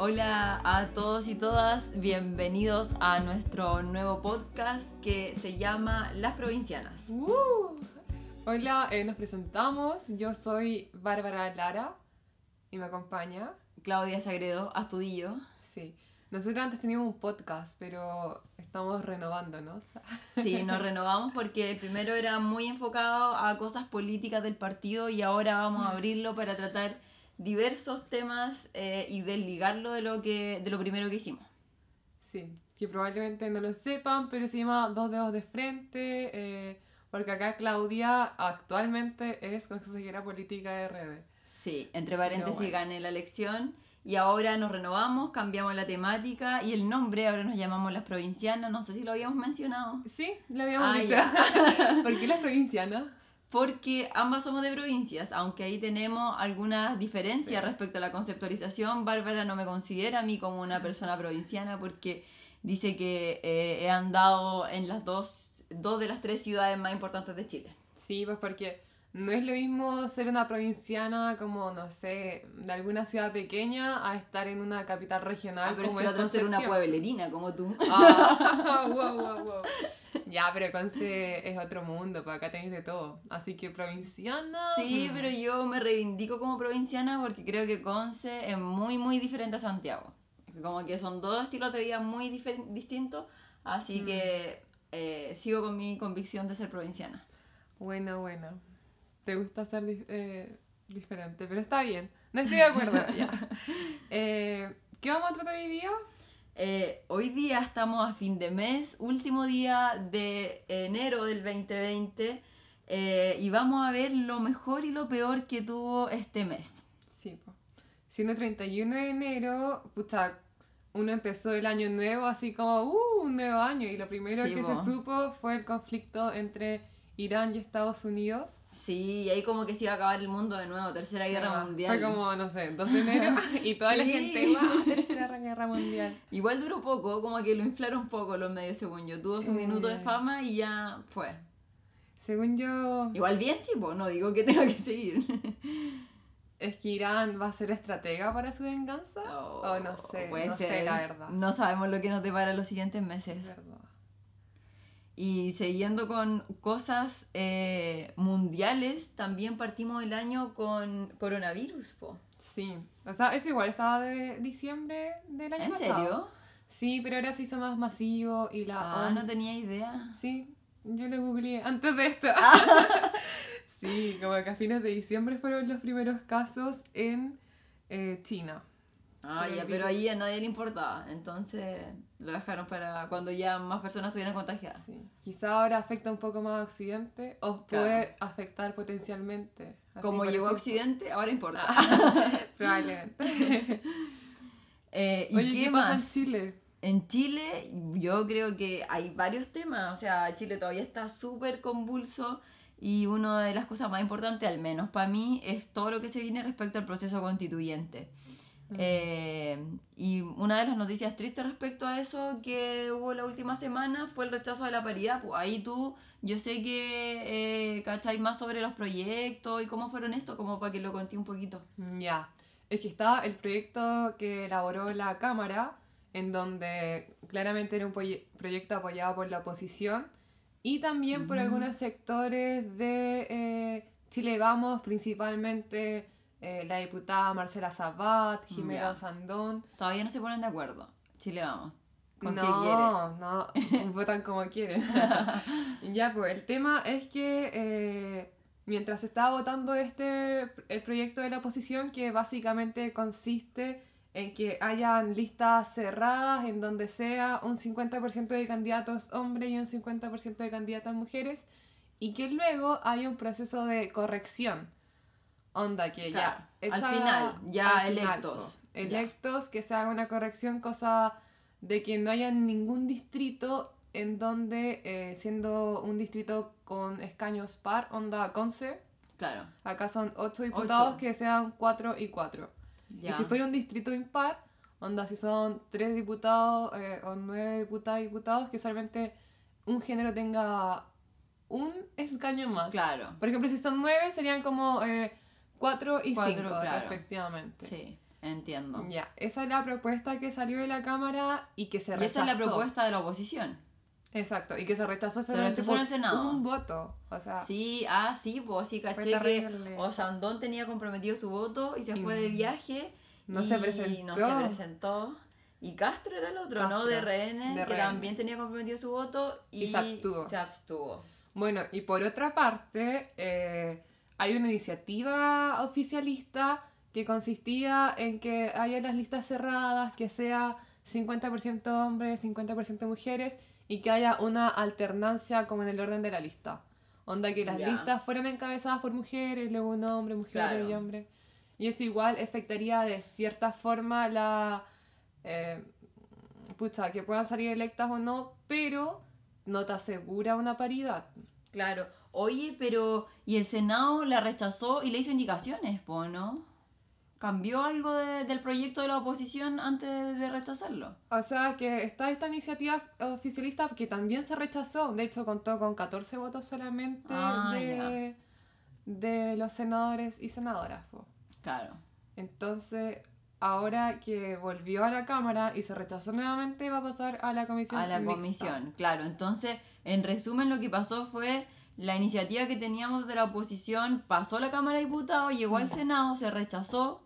Hola a todos y todas, bienvenidos a nuestro nuevo podcast que se llama Las Provincianas. Uh. Hola, eh, nos presentamos. Yo soy Bárbara Lara y me acompaña. Claudia Sagredo, Astudillo. Sí. Nosotros antes teníamos un podcast, pero estamos renovándonos. Sí, nos renovamos porque el primero era muy enfocado a cosas políticas del partido y ahora vamos a abrirlo para tratar diversos temas eh, y desligarlo de lo, que, de lo primero que hicimos. Sí, que probablemente no lo sepan, pero se llama Dos Dedos de Frente, eh, porque acá Claudia actualmente es consejera política de RD. Sí, entre paréntesis bueno. gané la elección y ahora nos renovamos, cambiamos la temática y el nombre, ahora nos llamamos Las Provincianas, no sé si lo habíamos mencionado. Sí, lo habíamos Ah, dicho. ¿Por qué las provincianas? Porque ambas somos de provincias, aunque ahí tenemos algunas diferencias Sí. respecto a la conceptualización. Bárbara no me considera a mí como una persona provinciana porque dice que eh, he andado en las dos, dos de las tres ciudades más importantes de Chile. Sí, pues porque no es lo mismo ser una provinciana como, no sé, de alguna ciudad pequeña a estar en una capital regional Ah, pero es como que es ser una pueblerina como tú. Ah, wow, wow, wow. Ya, pero Conce es otro mundo, pues acá tenéis de todo. Así que provinciana. Sí, mm, pero yo me reivindico como provinciana porque creo que Conce es muy, muy diferente a Santiago. Como que son dos estilos de vida muy distintos, así Mm. que eh, sigo con mi convicción de ser provinciana. Bueno, bueno. Te gusta ser eh, diferente, pero está bien. No estoy de acuerdo. ya. Eh, ¿Qué vamos a tratar hoy día? Eh, hoy día estamos a fin de mes, último día de enero del 2020, eh, y vamos a ver lo mejor y lo peor que tuvo este mes. Sí, pues. Siendo 31 de enero, pucha, uno empezó el año nuevo así como, uh, un nuevo año. Y lo primero Sí, que po. se supo fue el conflicto entre Irán y Estados Unidos. Sí, y ahí como que se iba a acabar el mundo de nuevo, Tercera Guerra Mundial. Fue como, no sé, 2 de enero y toda la gente, ¡guau! Tercera Guerra Mundial. Igual duró poco, como que lo inflaron un poco los medios según yo. Tuvo su Eh. minuto de fama y ya fue. Según yo, Igual bien sí, pues no digo que tenga que seguir. es que Irán va a ser estratega para su venganza. Oh, o no sé, puede no sé ser. la verdad. No sabemos lo que nos depara los siguientes Es meses. verdad. Y siguiendo con cosas eh, mundiales, también partimos el año con coronavirus, po. Sí, o sea, eso igual estaba de diciembre del año ¿En pasado. serio? Sí, pero ahora se hizo más masivo y la Ah, no tenía idea. Sí, yo lo googleé antes de esto. sí, como que a fines de diciembre fueron los primeros casos en eh, China. Ah, ya, pero ahí a nadie le importaba. Entonces lo dejaron para cuando ya más personas estuvieran contagiadas. Sí. Quizá ahora afecta un poco más a Occidente o Claro. puede afectar potencialmente. Así Como llegó a Occidente, ahora importa. Ah, probablemente. Eh, ¿Y Oye, qué, ¿qué, pasa más? en Chile? En Chile, yo creo que hay varios temas. O sea, Chile todavía está súper convulso. Y una de las cosas más importantes, al menos para mí, es todo lo que se viene respecto al proceso constituyente. Mm. Eh, y una de las noticias tristes respecto a eso que hubo la última semana fue el rechazo de la paridad. Pues ahí tú, yo sé que eh, cacháis más sobre los proyectos y cómo fueron estos, como para que lo conté un poquito. Ya, es que está el proyecto que elaboró la Cámara, en donde claramente era un proye- proyecto apoyado por la oposición y también por Mm. algunos sectores de eh, Chile Vamos, principalmente eh, la diputada Marcela Sabat, Jimena Ya. Sandón. Todavía no se ponen de acuerdo. Chile, vamos. ¿Con qué no, no, votan como quieren. ya, pues el tema es que eh, mientras se estaba votando este, el proyecto de la oposición, que básicamente consiste en que hayan listas cerradas en donde sea un 50% de candidatos hombres y un 50% de candidatas mujeres, y que luego haya un proceso de corrección. Onda, que Claro, ya. al final, ya al final, electos, ya. Electos, que se haga una corrección, cosa de que no haya ningún distrito en donde, eh, siendo un distrito con escaños par, onda Conce, Claro. acá son 8 diputados que sean 4 y 4. Ya. Y si fuera un distrito impar, onda si son 3 diputados eh, o 9 diputadas y diputados, que solamente un género tenga un escaño más. Claro. Por ejemplo, si son 9 serían como 4 y 5 Cuatro, claro. respectivamente. Sí. Entiendo. Ya, esa es la propuesta que salió de la Cámara y que se Y rechazó. esa es la propuesta de la oposición. Exacto, y que se rechazó Se solamente por el Senado. un voto. O sea, Sí, ah, sí, pues sí, caché que. Osandón tenía comprometido su voto y se Y fue de viaje. no y se presentó. No se presentó. Y Castro era el otro, ¿no? De RN, que también tenía comprometido su voto y, Y se abstuvo. se abstuvo. Bueno, y por otra parte, eh, hay una iniciativa oficialista que consistía en que haya las listas cerradas, que sea 50% hombres, 50% mujeres y que haya una alternancia como en el orden de la lista. Onda que las listas fueran encabezadas por mujeres, luego un hombre, mujeres Claro. y hombre. Y eso igual afectaría de cierta forma la... eh, pucha, que puedan salir electas o no, pero no te asegura una paridad. Claro. Oye, pero. Y el Senado la rechazó y le hizo indicaciones, po, ¿no? ¿Cambió algo de- del proyecto de la oposición antes de rechazarlo? O sea que está esta iniciativa oficialista que también se rechazó, de hecho contó con 14 votos solamente Ah, de, de los senadores y senadoras. po. Claro. Entonces, ahora que volvió a la Cámara y se rechazó nuevamente, va a pasar a la comisión. a la mixta. comisión, claro. Entonces, en resumen, lo que pasó fue la iniciativa que teníamos de la oposición pasó a la Cámara de Diputados, llegó al Ya. Senado, se rechazó,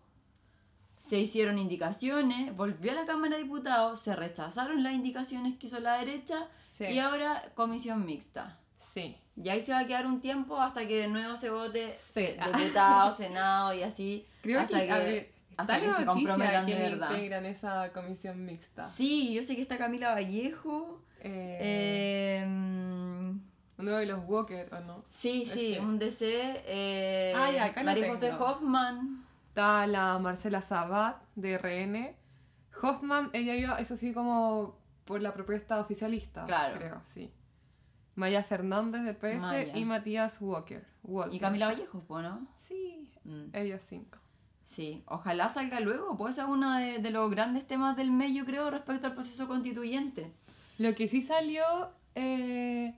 se hicieron indicaciones, volvió a la Cámara de Diputados, se rechazaron las indicaciones que hizo la derecha Sí, y ahora comisión mixta. sí. Y ahí se va a quedar un tiempo hasta que de nuevo se vote Sí. se- diputado, senado y así. Creo hasta que, ver, hasta que se comprometan de verdad. integran esa comisión mixta. Sí, yo sé que está Camila Vallejo. Eh, em, uno de los Walker, ¿o no? Sí, sí, Este. un DC. Eh, Ah, ya, acá María José. Hoffman. Está la Marcela Sabat de RN. Hoffman, ella iba, eso sí, como por la propuesta oficialista. Claro. Creo, sí. Maya Fernández de PS Maya. y Matías Walker. Walker. Y Camila Vallejo, ¿no? Sí, Mm, ellos cinco. Sí, ojalá salga luego, pues es uno de, de los grandes temas del mes, yo creo, respecto al proceso constituyente. Lo que sí salió eh,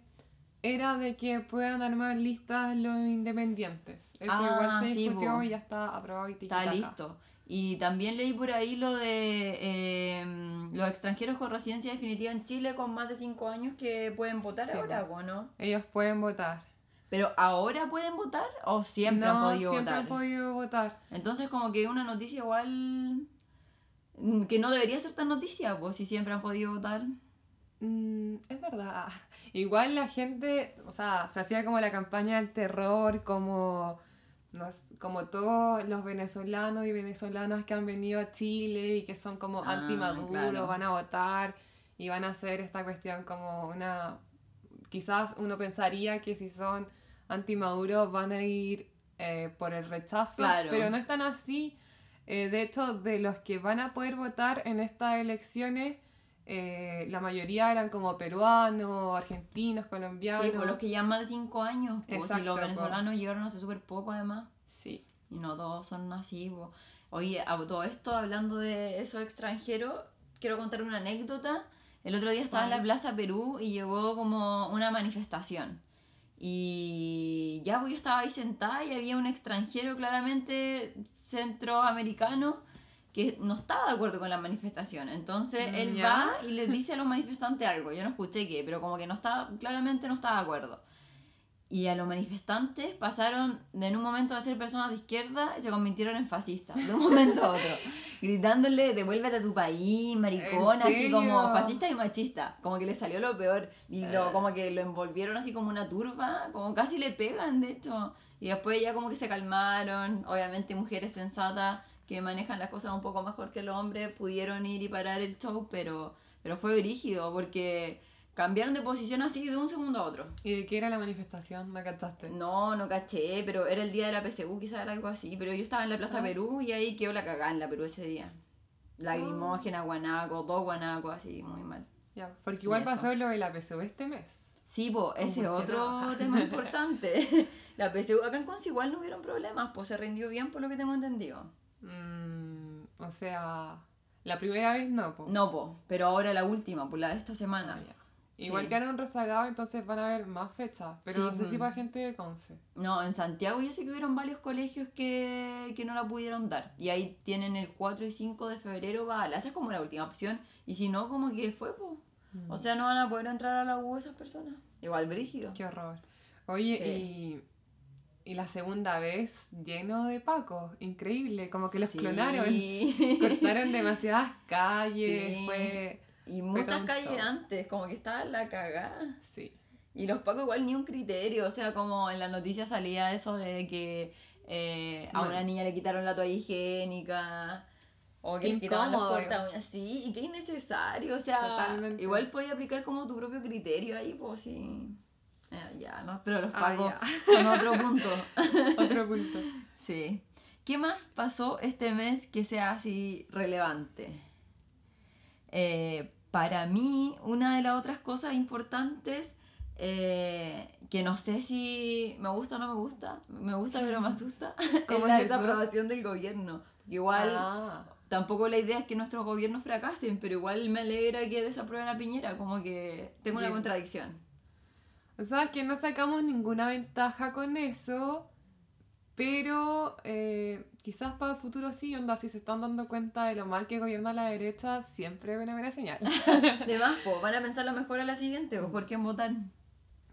era de que puedan armar listas los independientes. Eso Ah, igual se sí, discutió bo. y ya está aprobado y Está listo. Y también leí por ahí lo de em, los extranjeros con residencia definitiva en Chile con más de 5 años que pueden votar Sí, ahora, po. po, ¿no? Ellos pueden votar. Pero ¿ahora pueden votar o siempre no, han podido siempre votar? han podido votar. Entonces como que una noticia igual mm, que no debería ser tan noticia, pues si siempre han podido votar. Mm, es verdad. Igual la gente, o sea, se hacía como la campaña del terror, como, nos- como todos los venezolanos y venezolanas que han venido a Chile y que son como Ah, anti-Maduro, claro. van a votar y van a hacer esta cuestión como una... Quizás uno pensaría que si son anti-Maduro van a ir eh, por el rechazo, Claro. pero no es tan así. Eh, de hecho, de los que van a poder votar en estas elecciones, eh, la mayoría eran como peruanos, argentinos, colombianos. Sí, por los que llevan más de 5 años, pues Exacto, los po. venezolanos llegaron hace súper poco además. Sí. Y no todos son así. po. Oye, a todo esto, hablando de esos extranjeros, quiero contar una anécdota. El otro día estaba en la. Plaza Perú y llegó como una manifestación. Y ya pues yo estaba ahí sentada y había un extranjero claramente centroamericano que no estaba de acuerdo con la manifestación. Entonces Mm, él ¿ya? va y les dice a los manifestantes algo. Yo no escuché qué, pero como que no estaba, claramente no estaba de acuerdo. Y a los manifestantes pasaron de en un momento de ser personas de izquierda y se convirtieron en fascistas, de un momento a otro. Gritándole, devuélvete a tu país, maricona, así como fascista y machista. Como que le salió lo peor. Y lo, Eh. como que lo envolvieron así como una turba, como casi le pegan, de hecho. Y después ya como que se calmaron. Obviamente mujeres sensatas que manejan las cosas un poco mejor que los hombres pudieron ir y parar el show, pero, pero fue brígido porque cambiaron de posición así de un segundo a otro. ¿Y de qué era la manifestación? ¿Me cachaste? No, no caché, pero era el día de la PSU, quizás era algo así. Pero yo estaba en la Plaza Ah. Perú y ahí quedó la cagada en la Perú ese día. Lagrimógena, guanaco, todo guanaco, así, muy mal. Ya, porque igual pasó lo de la PSU este mes. Sí, pues, ese otro Convulsionada. tema importante. la PSU, acá en Conce igual no hubieron problemas, pues se rindió bien por lo que tengo entendido. Mm, o sea, la primera vez no, po. No, pues, pero ahora la última, pues la de esta semana. Ah. Igual Sí. quedaron rezagados, entonces van a haber más fechas. Pero Sí, no sé si mm. para gente de Conce. No, en Santiago yo sé que hubieron varios colegios que, que no la pudieron dar. Y ahí tienen el 4 y 5 de febrero, va, esa es como la última opción. Y si no, como que fue, pues. O sea, no van a poder entrar a la U esas personas. Igual brígido. Qué horror. Oye, Sí. y, y la segunda vez lleno de pacos. Increíble, como que los Sí. clonaron. Cortaron demasiadas calles. Sí. Fue. Y muchas calles show. antes, como que estaba la cagada. Sí. Y los pacos igual ni un criterio, o sea, como en la noticia salía eso de que eh, a No. una niña le quitaron la toalla higiénica, o que incómodo. corta uñas, sí, y qué innecesario, o sea, Totalmente. igual podía aplicar como tu propio criterio ahí, pues sí. Eh, ya, no, pero los Ah, pacos ya. son otro punto. Otro punto. Sí. ¿Qué más pasó este mes que sea así relevante? Eh, para mí, una de las otras cosas importantes, eh, que no sé si me gusta o no me gusta, me gusta pero me asusta, es ¿Cómo la desaprobación del gobierno. Igual, Ah, tampoco la idea es que nuestros gobiernos fracasen, pero igual me alegra que desaprueben a Piñera, como que tengo una contradicción. O sea, es que no sacamos ninguna ventaja con eso. Pero eh, quizás para el futuro sí, onda, si se están dando cuenta de lo mal que gobierna la derecha, siempre es una buena señal. Además, po, van a pensar lo mejor a la siguiente, o por quién votar.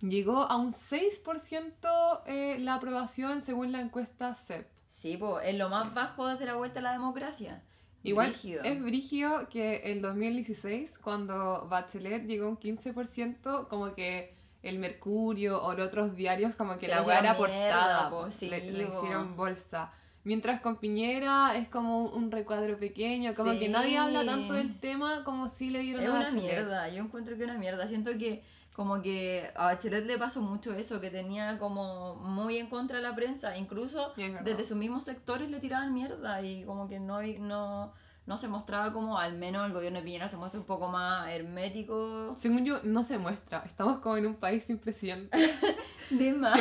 Llegó a un 6% eh, la aprobación según la encuesta CEP. Sí, pues es lo más Sí. bajo desde la vuelta a la democracia. Igual Brígido. es brigio que en 2016, cuando Bachelet llegó a un 15%, como que el Mercurio o los otros diarios, como que Se la weá era portada, po, sí, le, le hicieron bolsa. Mientras con Piñera es como un recuadro pequeño, como que nadie habla tanto Sí. del tema como si le dieron Es a una mierda, yo encuentro que una mierda. Siento que como que a Bachelet le pasó mucho eso, que tenía como muy en contra de la prensa, incluso desde sus mismos sectores le tiraban mierda y como que no, no, no se mostraba como, al menos el gobierno de Piñera se muestra un poco más hermético. Según yo, no se muestra. Estamos como en un país sin presidente. De más.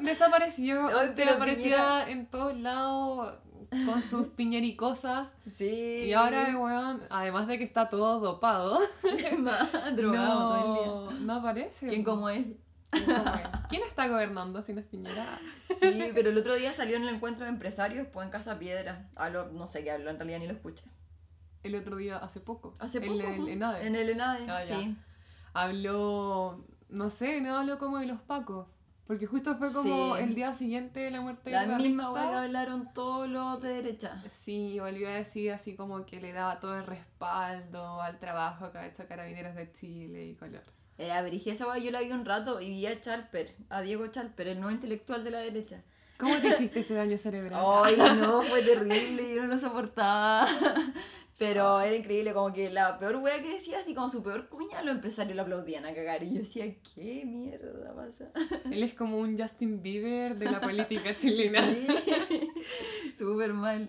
Desapareció, pero aparecía Piñera- en todos lados con sus piñericosas. Sí. Y ahora weón, además de que está todo dopado, más, drogado todo el día. no, no aparece. ¿Quién como él? ¿Quién como él? ¿Quién está gobernando si no es Piñera? Sí, pero el otro día salió en el encuentro de empresarios, pues en Casa Piedra. Habló, no sé qué habló, en realidad ni lo escuché. El otro día, hace poco. Hace en poco. el pues, ENADE. En el ENADE, Ah, sí. Habló, no sé, no habló como de los pacos. Porque justo fue como Sí. el día siguiente de la muerte La de misma Barrista. weá que hablaron todos los de derecha. Sí, volvió a decir así como que le daba todo el respaldo al trabajo que ha hecho Carabineros de Chile y color. Era esa yo la vi un rato y vi a Charper, a Diego Charper, el nuevo intelectual de la derecha. ¿Cómo te hiciste ese daño cerebral? Ay, no, fue terrible, yo no lo soportaba. Pero era increíble, como que la peor wea que decía, así como su peor cuña, los empresarios lo aplaudían a cagar. Y yo decía, ¿qué mierda pasa? Él es como un Justin Bieber de la política chilena. Sí, súper mal.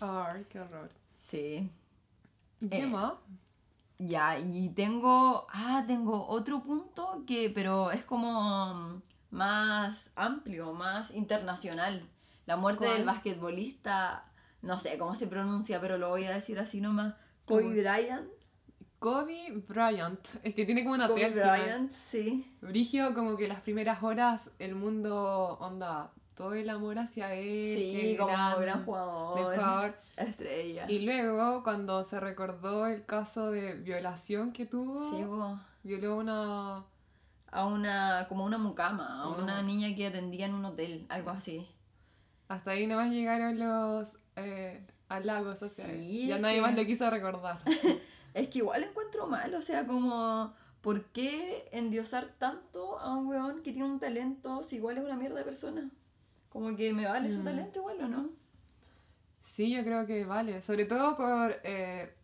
Ay, qué horror. Sí. ¿Y qué Eh, más? Ya, y tengo, ah, tengo otro punto que, pero es como mm, más amplio, más internacional. La muerte ¿Cuál? del basquetbolista, no sé cómo se pronuncia, pero lo voy a decir así nomás. ¿Cómo Kobe? Bryant. Kobe Bryant. Es que tiene como una Kobe. Bryant, sí. Brigio, como que las primeras horas el mundo, onda, todo el amor hacia él. Sí, como gran, gran jugador. Estrella. Y luego, cuando se recordó el caso de violación que tuvo, Sí, bo. violó una... a una, como una mucama, a Una niña que atendía en un hotel, algo así. Hasta ahí nomás llegaron los eh, halagos hacia él. Sí, Ya nadie que- más lo quiso recordar. Es que igual encuentro mal, o sea, como, ¿por qué endiosar tanto a un weón que tiene un talento si igual es una mierda de persona? Como que me vale su Mm. talento igual o no. Sí, yo creo que vale. Sobre todo por eh,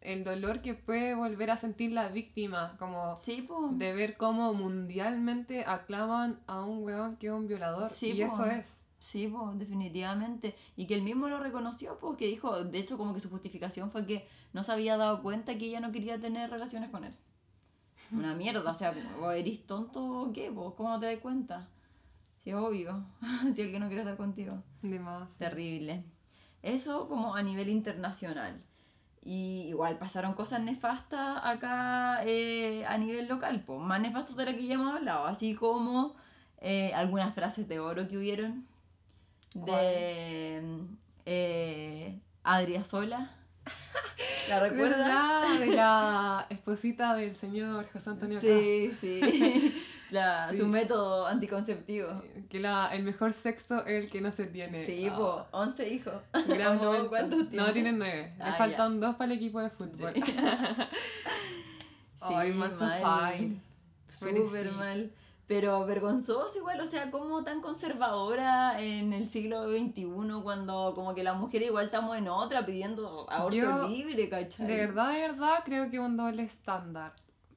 el dolor que puede volver a sentir la víctima. Como Sí, de ver cómo mundialmente aclaman a un weón que es un violador. Sí, y po. eso es. Sí, pues, definitivamente. Y que él mismo lo reconoció, pues, que dijo, de hecho, como que su justificación fue que no se había dado cuenta que ella no quería tener relaciones con él. Una mierda, o sea, o eres tonto o qué, pues, ¿cómo no te das cuenta? Sí, es obvio, si el que no quiere estar contigo. De más. Terrible. Eso como a nivel internacional. y igual pasaron cosas nefastas acá eh, a nivel local, pues, más nefastas de las que ya hemos hablado, así como eh, algunas frases de oro que hubieron de eh, Adria Sola. ¿La recuerdas? ¿Verdad? De la esposita del señor José Antonio Sí, sí. La- Sí. Su método anticonceptivo. Cast. Que la, el mejor sexo es el que no se tiene. Sí, Ah, pues, 11 hijos. Gran ¿O no? ¿Cuántos No, tiene? tienen nueve. Ah, Le faltan dos para el equipo de fútbol. Sí. Ay, man, so mal. Merecido. mal. Pero vergonzoso igual, o sea, como tan conservadora en el siglo XXI cuando como que la mujer igual estamos en otra pidiendo aborto Yo, libre, ¿cachai? De verdad, de verdad, creo que un doble estándar.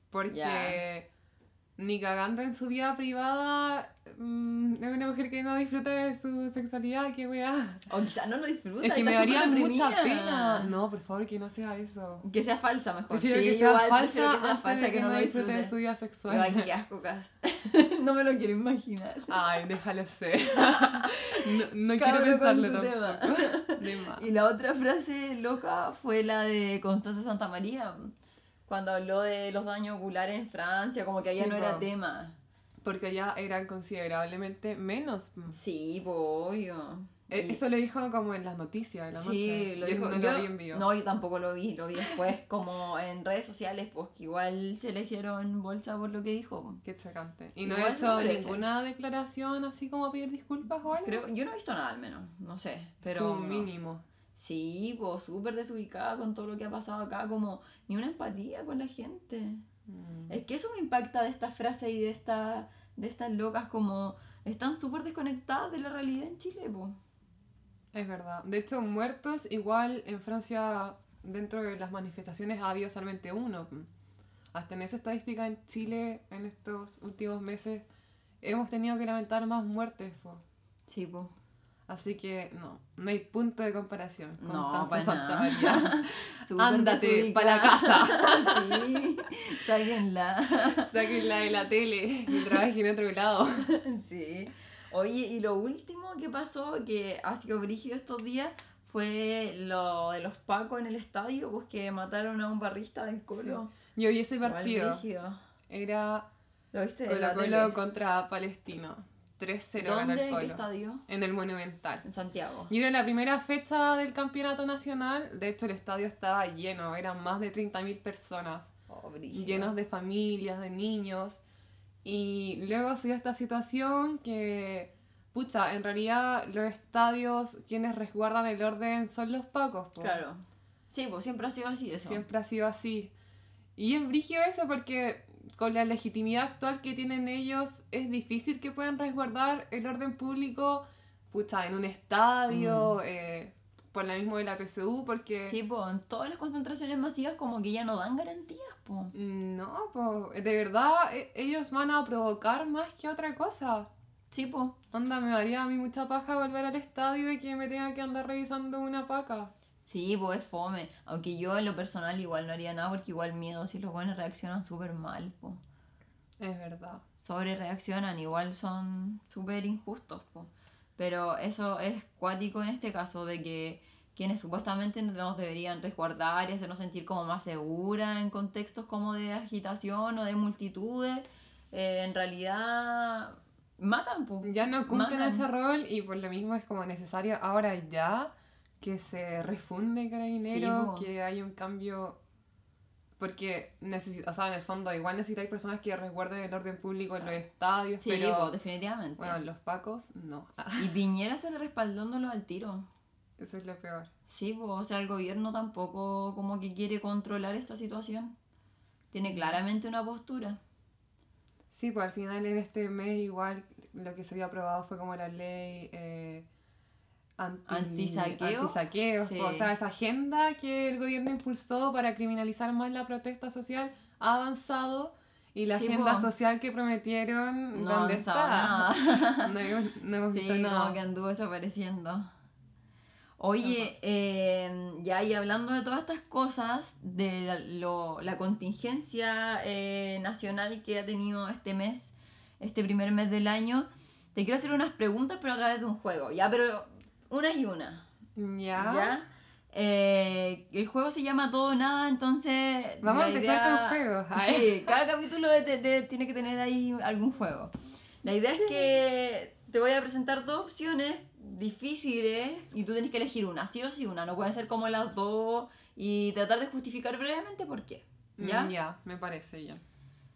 Porque. Ni cagando en su vida privada mm, es una mujer que no disfruta de su sexualidad, qué weá. O quizás no lo disfruta. Es que me daría mucha pena. No, por favor, que no sea eso. Que sea falsa mejor. Prefiero Sí, que sea igual falsa que sea falsa de que, no lo disfrute de disfrute. su vida sexual. qué asco, no me lo quiero imaginar. Ay, déjalo ser. no no quiero pensarlo tampoco. De. Y la otra frase loca fue la de Constanza Santamaría, cuando habló de los daños oculares en Francia, como que allá Sí, no era tema. Porque allá eran considerablemente menos. mm. Sí, po, obvio. Y- Eso lo dijo como en las noticias de la sí, noche. lo Yo dijo. no yo- lo vi en vivo. No, yo tampoco lo vi, lo vi después como en redes sociales, pues que igual se le hicieron bolsa por lo que dijo. Qué chocante. Y no he se hecho ninguna declaración así como pedir disculpas o algo. Creo, yo no he visto nada al menos, no sé, pero... Como mínimo. Sí, pues súper desubicada con todo lo que ha pasado acá, como ni una empatía con la gente. Mm. Es que eso me impacta de estas frases y de, esta, de estas locas como están súper desconectadas de la realidad en Chile, pues. Es verdad. De hecho, muertos, igual en Francia, dentro de las manifestaciones ha habido solamente uno. Hasta en esa estadística en Chile, en estos últimos meses, hemos tenido que lamentar más muertes. po. Sí, pues. Así que no, no hay punto de comparación. con No, para Santa. María. Ándate desubicada. pa' la casa. sí, sáquenla. Sáquenla de la tele y trabajen en otro lado. sí. Oye, y lo último que pasó, que ha sido brígido estos días, fue lo de los pacos en el estadio, pues que mataron a un barrista del Colo. Yo vi ese partido. Era ¿Lo viste de Colo la Colo contra Palestino. 3-0 ganó el ¿En qué estadio? En el Monumental. En Santiago. Y era la primera fecha del campeonato nacional. De hecho, el estadio estaba lleno. Eran más de 30.000 personas. Oh. Llenos de familias, de niños. Y luego se dio esta situación que, pucha, en realidad los estadios, quienes resguardan el orden son los pacos. po. Claro. Sí, pues siempre ha sido así eso. Siempre ha sido así. Y es brigio eso porque con la legitimidad actual que tienen ellos, es difícil que puedan resguardar el orden público, pucha, en un estadio, eh, por la misma de la PSU, porque... Sí, pues en todas las concentraciones masivas como que ya no dan garantías, pues. No, pues, de verdad, e- ellos van a provocar más que otra cosa. Sí, pues. Onda, me daría a mí mucha paja volver al estadio y que me tenga que andar revisando una paca. Sí, pues es fome. Aunque yo en lo personal igual no haría nada porque igual miedo si los buenos reaccionan súper mal, pues. Es verdad. Sobre reaccionan, igual son súper injustos, pues. Pero eso es cuático en este caso, de que quienes supuestamente nos deberían resguardar y hacernos sentir como más seguras en contextos como de agitación o de multitudes, eh, en realidad matan, pues. Ya no cumplen Matan. ese rol y por lo mismo es como necesario ahora ya que se refunde Carabinero, Sí, po. que haya un cambio. Porque necesita, o sea, en el fondo igual necesitáis personas que resguarden el orden público en los estadios, Sí, pero definitivamente. bueno, los pacos no. Y Piñera se le respaldándolo al tiro. Eso es lo peor. Sí, pues, o sea, el gobierno tampoco como que quiere controlar esta situación. Tiene claramente una postura. Sí, pues al final en este mes igual lo que se había aprobado fue como la ley eh, Antisaqueo. antisaqueo, Sí. O sea, esa agenda que el gobierno impulsó para criminalizar más la protesta social ha avanzado y la Sí, agenda po. social que prometieron, No ¿dónde está? nada. No, hemos- no hemos Sí, visto como nada. que anduvo desapareciendo. Oye, eh, ya y hablando de todas estas cosas, de la, lo- la contingencia eh, nacional que ha tenido este mes, este primer mes del año, te quiero hacer unas preguntas, pero a través de un juego, ya, pero una y una. Ya. ¿Ya? Eh, el juego se llama Todo o Nada, entonces. Vamos a empezar idea- con juegos. Ay. Sí, cada capítulo de- de- de- tiene que tener ahí algún juego. La idea es que te voy a presentar dos opciones difíciles y tú tienes que elegir una, sí o sí una. No pueden ser como las dos y tratar de justificar brevemente por qué. ¿Ya? Mm, Ya, me parece ya.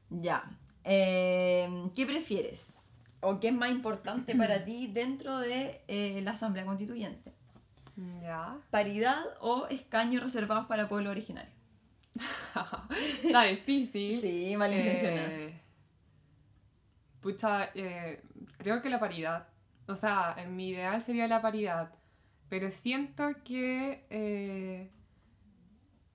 Ya. Eh, ¿Qué prefieres? ¿O qué es más importante para ti dentro de eh, la Asamblea Constituyente? Ya. ¿Paridad o escaños reservados para pueblo originario? Está difícil. Sí, malintencionado. Eh, pucha, eh, creo que la paridad. O sea, en mi ideal sería la paridad. Pero siento que eh,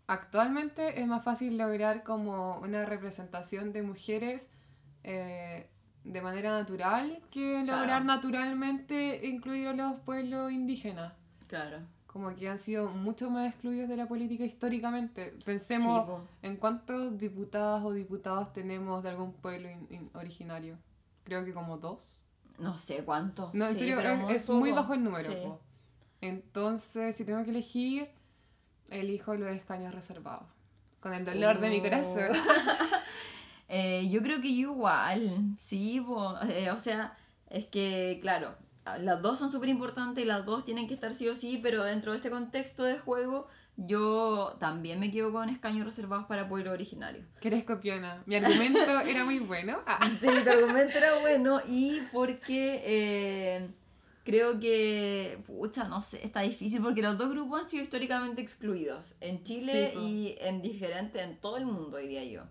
actualmente es más fácil lograr como una representación de mujeres eh, de manera natural que lograr Claro. naturalmente incluir a los pueblos indígenas. Claro. Como que han sido mucho más excluidos de la política históricamente. Pensemos en cuántos diputadas o diputados tenemos de algún pueblo in- in- originario. Creo que como dos. No sé cuánto. No, en Sí, serio, es, es muy bajo el número. Sí. Entonces, si tengo que elegir, elijo los escaños reservados. Con el dolor de mi Oh. corazón. Eh, yo creo que igual, sí, po. Eh, o sea, es que, claro, las dos son súper importantes y las dos tienen que estar sí o sí, pero dentro de este contexto de juego, yo también me quedo con escaños reservados para pueblo originario. que eres copiona. Mi argumento era muy bueno. Ah. Sí, tu argumento era bueno y porque eh, creo que, pucha, no sé, está difícil porque los dos grupos han sido históricamente excluidos en Chile Sí, y en diferente, en todo el mundo, diría yo.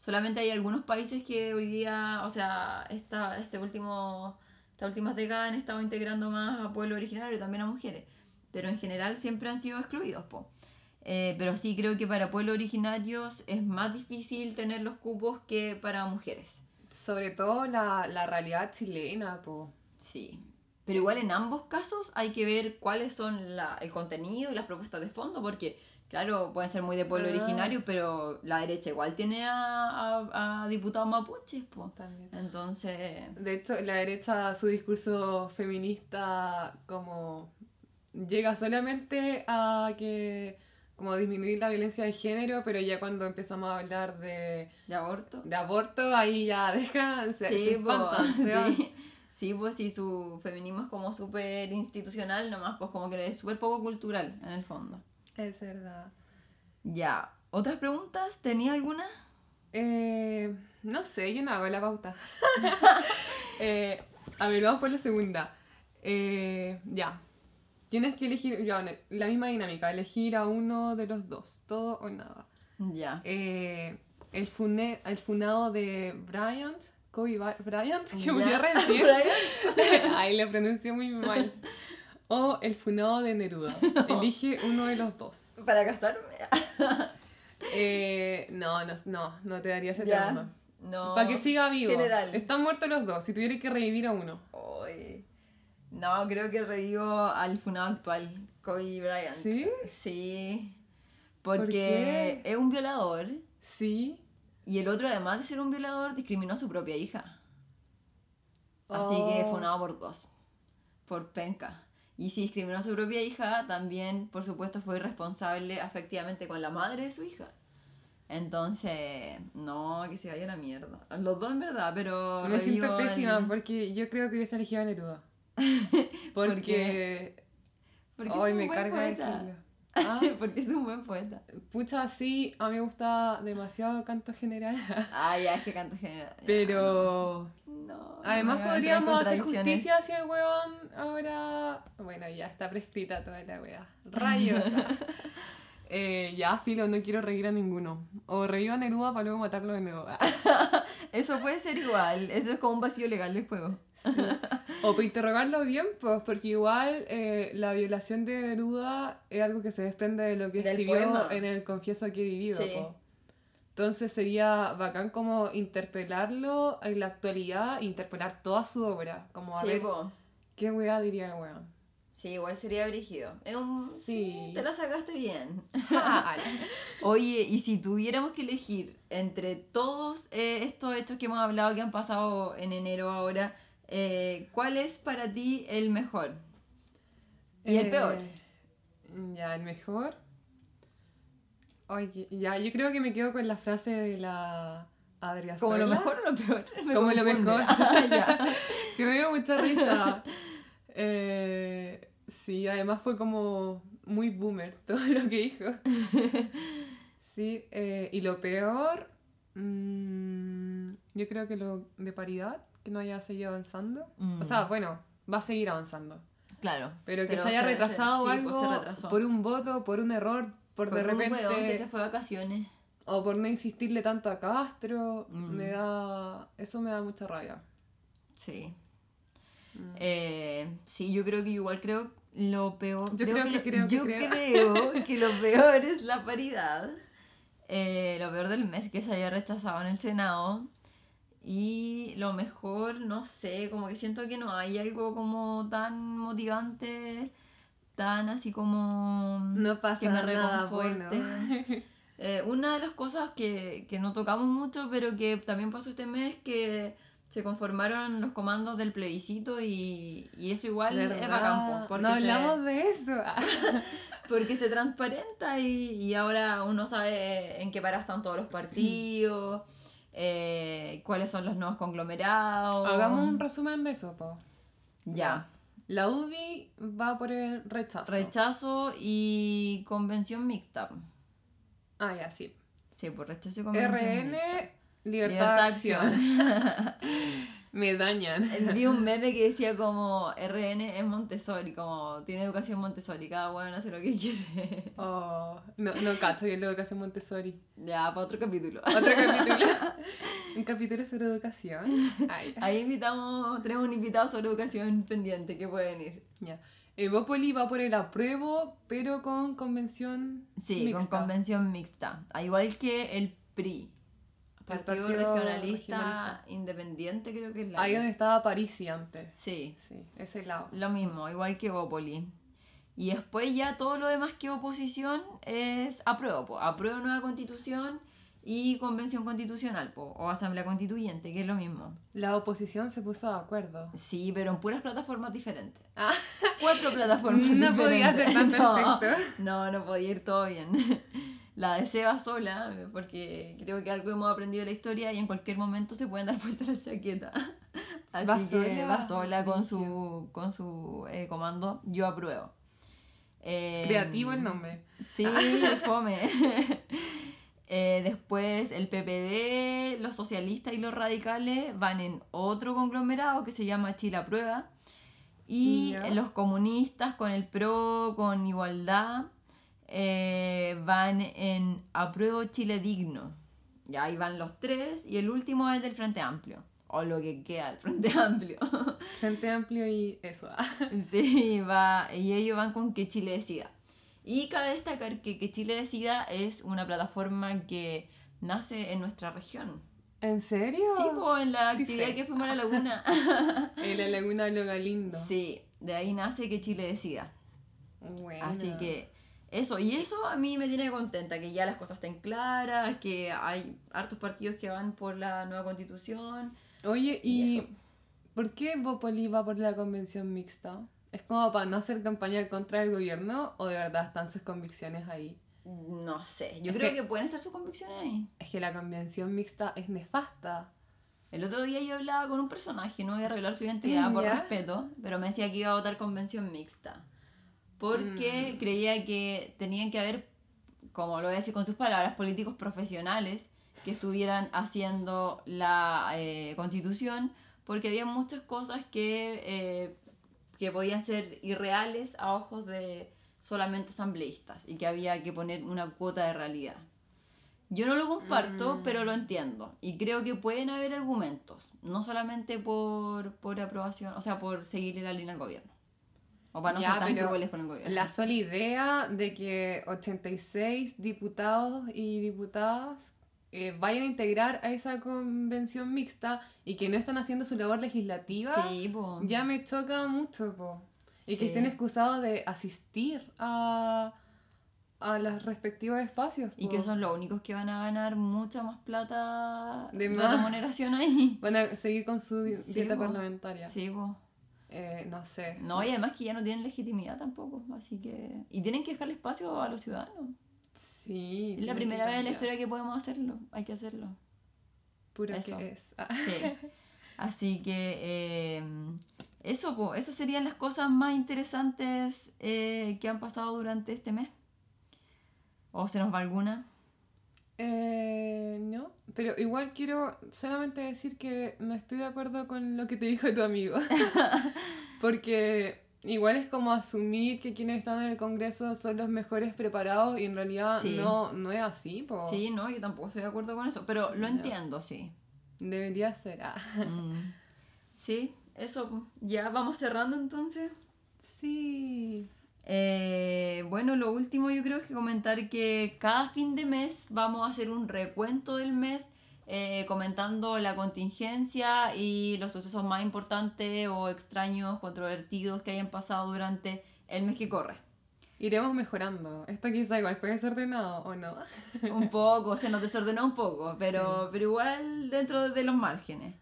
Solamente hay algunos países que hoy día, o sea, esta, este último, estas últimas décadas han estado integrando más a pueblo originario y también a mujeres, pero en general siempre han sido excluidos, po. Eh, pero sí creo que para pueblos originarios es más difícil tener los cupos que para mujeres. Sobre todo la, la realidad chilena, po. Sí. Pero igual en ambos casos hay que ver cuáles son la- el contenido y las propuestas de fondo, porque, claro, pueden ser muy de pueblo Ah. originario, pero la derecha igual tiene a, a- a diputados mapuches, pues. Entonces, De hecho, la derecha, su discurso feminista como llega solamente a que como disminuir la violencia de género, pero ya cuando empezamos a hablar de, de aborto. de aborto, ahí ya dejan, se, se Sí, po, se sí. Sí, pues sí, su feminismo es como súper institucional, nomás, pues como que es súper poco cultural, en el fondo. Es verdad. Ya. ¿Otras preguntas? ¿Tenía alguna? Eh, no sé, yo no hago la pauta. Eh, a ver, vamos por la segunda. Eh, ya. Tienes que elegir, ya, la misma dinámica, elegir a uno de los dos, todo o nada. Ya. Eh, el, fune- el funado de Bryant, Kobe Bryant, que murió recién. Ahí le pronuncié muy mal. O el funado de Neruda. Elige uno de los dos. Para casarme. Eh, no, no, no, no te daría ese Ya. tema. No. Para que siga vivo. General. Están muertos los dos. Si tuviera que revivir a uno. No, creo que revivo al funado actual, Kobe Bryant. ¿Sí? Sí. ¿Por Porque es un violador Sí. y el otro, además de ser un violador, discriminó a su propia hija. Así que Oh. funado por dos. Por penca. Y si discriminó a su propia hija, también, por supuesto, fue irresponsable afectivamente con la madre de su hija. Entonces, no, que se vaya a la mierda. Los dos en verdad, pero. Me siento pésima porque yo creo que hubiese elegido a Neruda. ¿Por Porque Porque hoy me carga poeta. decirlo. Ah, Porque es un buen poeta. pucha, sí, a mí me gusta demasiado canto general. Ah, ya, es que canto general. ya, Pero No, además podríamos hacer justicia hacia el weón ahora. Bueno, ya está prescrita toda la wea. Rayos. Eh, ya, filo, no quiero reír a ninguno. O reír a Neruda para luego matarlo de nuevo. Eso puede ser igual. Eso es como un vacío legal del juego. O para interrogarlo bien, pues, porque igual eh, la violación de Neruda es algo que se desprende de lo que Del escribió poema. en el Confieso que he vivido. Sí. Entonces sería bacán como interpelarlo en la actualidad, interpelar toda su obra. Como a Sí, ver, po. ¿qué weá diría el weón? Sí, igual sería brígido. Es un... Sí. sí, te la sacaste bien. Oye, y si tuviéramos que elegir entre todos eh, estos hechos que hemos hablado que han pasado en enero ahora, eh, ¿cuál es para ti el mejor? Y el Eh, peor. Ya, el mejor. Ay, que- ya, yo creo que me quedo con la frase de la Adriana. ¿Como lo mejor o lo peor? Me Como lo mejor. Ah. Que me dio mucha risa. Eh, sí, además fue como muy boomer todo lo que dijo. Sí, eh, y lo peor, mm, yo creo que lo de paridad, no haya seguido avanzando. Mm. O sea, bueno, va a seguir avanzando. Claro. Pero que Pero se haya se- se- retrasado sí, algo pues por un voto, por un error, por, Por de repente... que se fue de vacaciones. O por no insistirle tanto a Castro, Mm. me da... Eso me da mucha rabia. Sí. Mm. Eh, sí, yo creo que igual creo lo peor. Yo creo que lo- creo que yo creo. creo que lo peor es la paridad. Eh, lo peor del mes que se haya rechazado en el Senado. Y lo mejor, no sé, como que siento que no hay algo como tan motivante, tan así como No pasa que me nada bueno. Eh, una de las cosas que, que no tocamos mucho, pero que también pasó este mes, que se conformaron los comandos del plebiscito y, y eso igual es bacán, po, porque, no se, hablamos de eso. porque se transparenta y, y ahora uno sabe en qué para están todos los partidos, eh, cuáles son los nuevos conglomerados. Hagamos un resumen de eso, po. Ya. La UDI va por el rechazo. Rechazo y convención mixta. ah, ya, sí. Sí, por rechazo y convención RN, mixta. libertad, Libertad acción. acción. Me dañan. Vi un meme que decía como RN es Montessori, como tiene educación Montessori, cada uno hace lo que quiere. Oh, no, no cacho yo la educación Montessori. Ya, para otro capítulo. Otro capítulo. un capítulo sobre educación. Ay, Ahí invitamos, tenemos un invitado sobre educación pendiente que puede venir. ya. Evópoli va por el apruebo, pero con convención Sí, mixta. con convención mixta. Al igual que el PRI. Partido, Partido Regionalista, Regionalista. Independiente creo que es la... Ahí donde estaba Parisi antes. Sí, Sí, ese lado. lo mismo, igual que Bópoli. Y después ya todo lo demás que oposición es apruebo, apruebo nueva constitución y convención constitucional, po, o asamblea constituyente, que es lo mismo. La oposición se puso de acuerdo. Sí, pero en puras plataformas diferentes. Ah. Cuatro plataformas No podía ser tan diferentes. No, perfecto. No, no podía ir todo bien. La de Seba sola, porque creo que algo hemos aprendido de la historia y en cualquier momento se pueden dar vuelta la chaqueta. Así Va que sola, va sola con su, con su eh, comando, yo apruebo. Eh, Creativo el nombre. Sí, fome. Eh, después el PPD, los socialistas y los radicales van en otro conglomerado que se llama Chile Aprueba. Y los comunistas con el PRO, con Igualdad, eh, van en Apruebo Chile Digno. Ya ahí van los tres y el último es del Frente Amplio. O lo que queda del Frente Amplio. Frente amplio y eso. Sí, va, y ellos van con Que Chile Decida. Y cabe destacar que Que Chile Decida es una plataforma que nace en nuestra región. ¿En serio? Sí, pues en la Sí actividad sé. que fuimos a la laguna. En la laguna de Loga Lindo. sí, de ahí nace Que Chile Decida. Bueno. Así que eso, y eso a mí me tiene contenta, que ya las cosas estén claras, que hay hartos partidos que van por la nueva constitución. Oye, y ¿y por qué Bopoli va por la convención mixta? ¿Es como para no hacer campaña contra el gobierno o de verdad están sus convicciones ahí? No sé, yo Es creo que- que pueden estar sus convicciones ahí. Es que la convención mixta es nefasta. El otro día yo hablaba con un personaje, no voy a revelar su identidad por ¿Ya? respeto, pero me decía que iba a votar convención mixta. Porque Mm. creía que tenían que haber, como lo voy a decir con sus palabras, políticos profesionales que estuvieran haciendo la eh, constitución, porque había muchas cosas que, eh, que podían ser irreales a ojos de solamente asambleístas y que había que poner una cuota de realidad. Yo no lo comparto, Mm. pero lo entiendo. Y creo que pueden haber argumentos, no solamente por, por aprobación, o sea, por seguirle la línea al gobierno. O para no Ya, ser tan crueles con el gobierno. La sola idea de que 86 diputados y diputadas eh, vayan a integrar a esa convención mixta y que no están haciendo su labor legislativa, Sí, ya me choca mucho, po. Y que estén excusados de asistir a, a los respectivos espacios. Y que son los únicos que van a ganar mucha más plata De más. remuneración ahí. Van a seguir con su Sí, dieta parlamentaria. Sí, po. Eh, no sé. No, y además que ya no tienen legitimidad tampoco, así que... Y tienen que dejarle espacio a los ciudadanos. Sí. Es la primera vez en la historia que podemos hacerlo, hay que hacerlo. Puro Eso. que es. Ah. Sí. Así que eh, eso, po, esas serían las cosas más interesantes eh, que han pasado durante este mes. ¿O se nos va alguna? Eh, no, pero igual quiero solamente decir que no estoy de acuerdo con lo que te dijo tu amigo. Porque igual es como asumir que quienes están en el Congreso son los mejores preparados y en realidad Sí. no, no es así. po. Sí, no, yo tampoco estoy de acuerdo con eso, pero lo entiendo, sí. Debería ser. ah. Mm. Sí, eso, ya vamos cerrando entonces. Sí. Eh, bueno, lo último yo creo es que comentar que cada fin de mes vamos a hacer un recuento del mes eh, comentando la contingencia y los sucesos más importantes o extraños, controvertidos que hayan pasado durante el mes que corre. Iremos mejorando. Esto quizá igual puede ser ordenado o no. Un poco, se nos desordenó un poco, pero, pero igual dentro de los márgenes.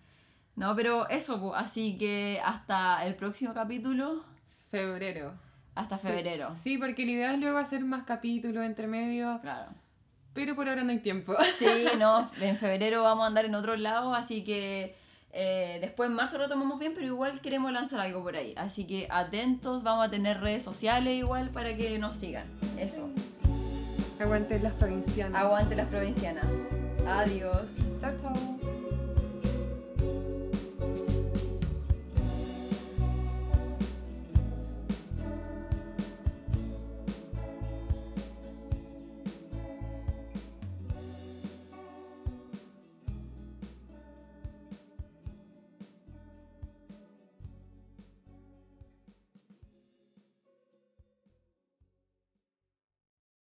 No, pero eso, po. así que hasta el próximo capítulo, Febrero. Hasta febrero. Sí, porque la idea es luego hacer más capítulos entre medio, Claro. pero por ahora no hay tiempo. Sí, no, en febrero vamos a andar en otro lado, así que eh, después en marzo lo tomamos bien, pero igual queremos lanzar algo por ahí. Así que atentos, vamos a tener redes sociales igual para que nos sigan. Eso. Aguanten las provincianas. Aguante las provincianas. Adiós. Chao, chao.